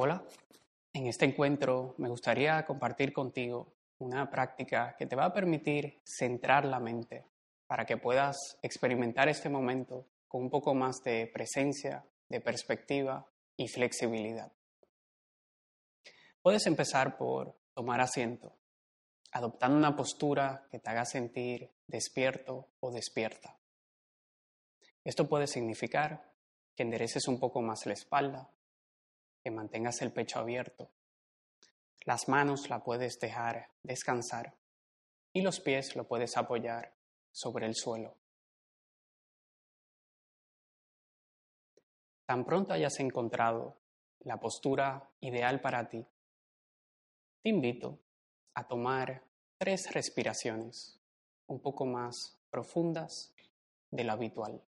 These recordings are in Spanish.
Hola, en este encuentro me gustaría compartir contigo una práctica que te va a permitir centrar la mente para que puedas experimentar este momento con un poco más de presencia, de perspectiva y flexibilidad. Puedes empezar por tomar asiento, adoptando una postura que te haga sentir despierto o despierta. Esto puede significar que endereces un poco más la espalda, que mantengas el pecho abierto. Las manos la puedes dejar descansar y los pies lo puedes apoyar sobre el suelo. Tan pronto hayas encontrado la postura ideal para ti, te invito a tomar tres respiraciones un poco más profundas de lo habitual.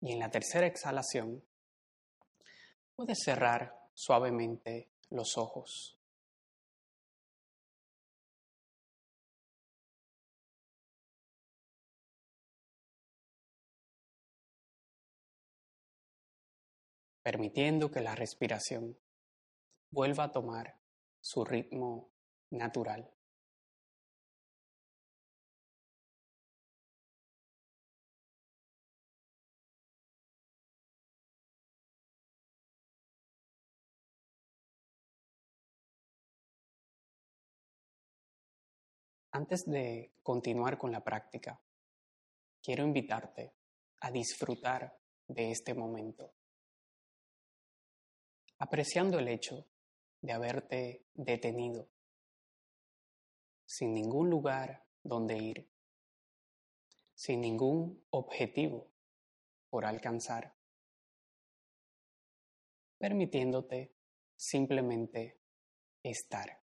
Y en la tercera exhalación, puedes cerrar suavemente los ojos. permitiendo que la respiración vuelva a tomar su ritmo natural. Antes de continuar con la práctica, quiero invitarte a disfrutar de este momento, apreciando el hecho de haberte detenido, sin ningún lugar donde ir, sin ningún objetivo por alcanzar, permitiéndote simplemente estar.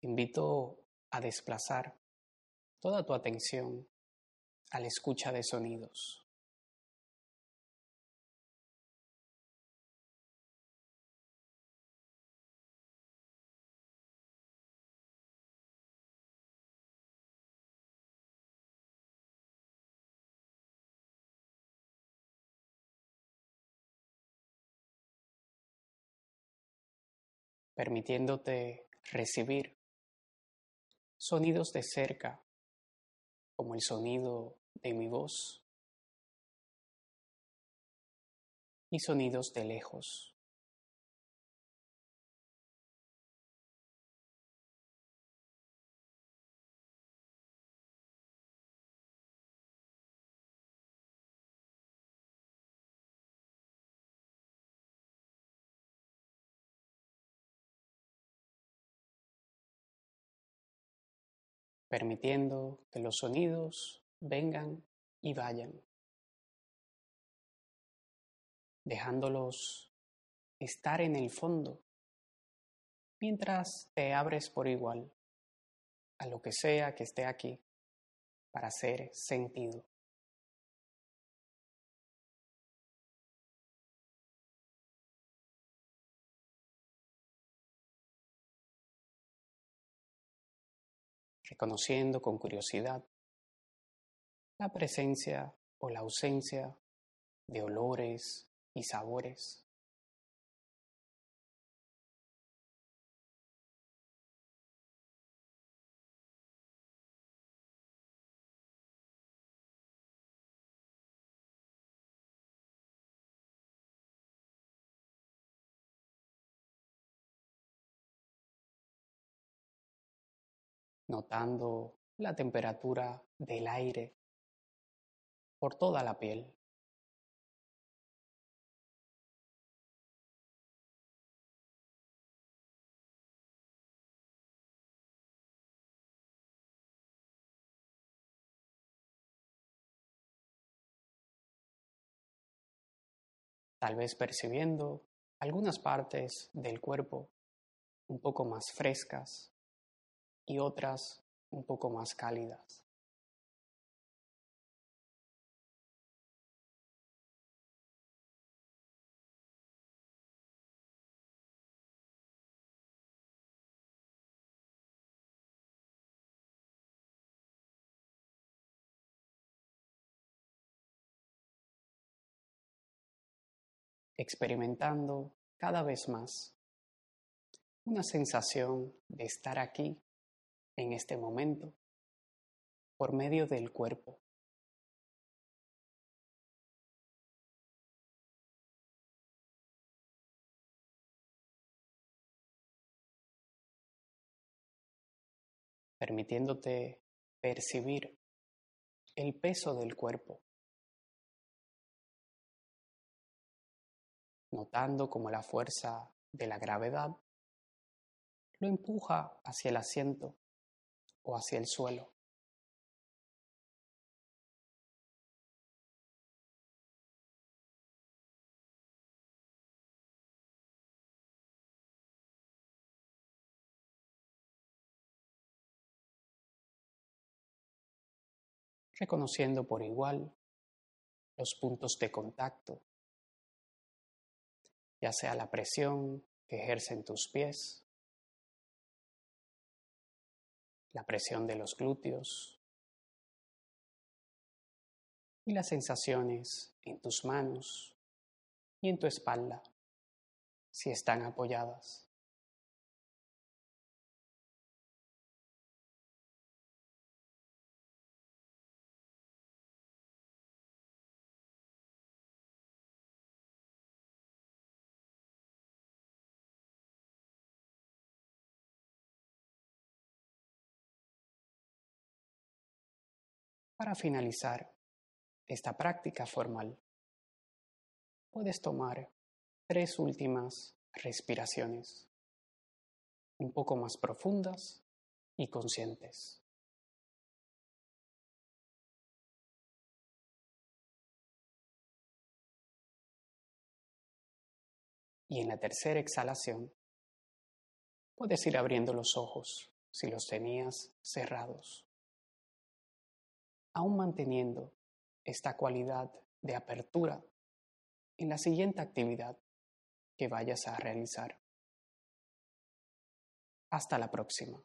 Invito a desplazar toda tu atención a la escucha de sonidos. permitiéndote recibir sonidos de cerca, como el sonido de mi voz, y sonidos de lejos. Permitiendo que los sonidos vengan y vayan, dejándolos estar en el fondo mientras te abres por igual a lo que sea que esté aquí para ser sentido. Reconociendo con curiosidad la presencia o la ausencia de olores y sabores. Notando la temperatura del aire por toda la piel. Tal vez percibiendo algunas partes del cuerpo un poco más frescas y otras un poco más cálidas. experimentando cada vez más una sensación de estar aquí en este momento por medio del cuerpo. permitiéndote percibir el peso del cuerpo, notando como la fuerza de la gravedad lo empuja hacia el asiento o hacia el suelo. reconociendo por igual los puntos de contacto, ya sea la presión que ejercen tus pies, la presión de los glúteos y las sensaciones en tus manos y en tu espalda si están apoyadas. Para finalizar esta práctica formal, puedes tomar tres últimas respiraciones, un poco más profundas y conscientes. Y en la tercera exhalación, puedes ir abriendo los ojos si los tenías cerrados aún manteniendo esta cualidad de apertura en la siguiente actividad que vayas a realizar. Hasta la próxima.